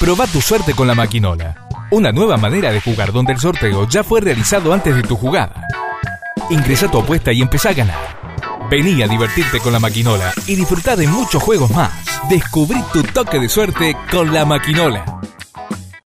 Proba tu suerte con la maquinola. Una nueva manera de jugar donde el sorteo ya fue realizado antes de tu jugada. Ingresa tu apuesta y empezá a ganar. Vení a divertirte con la maquinola y disfrutar de muchos juegos más. Descubrí tu toque de suerte con la maquinola.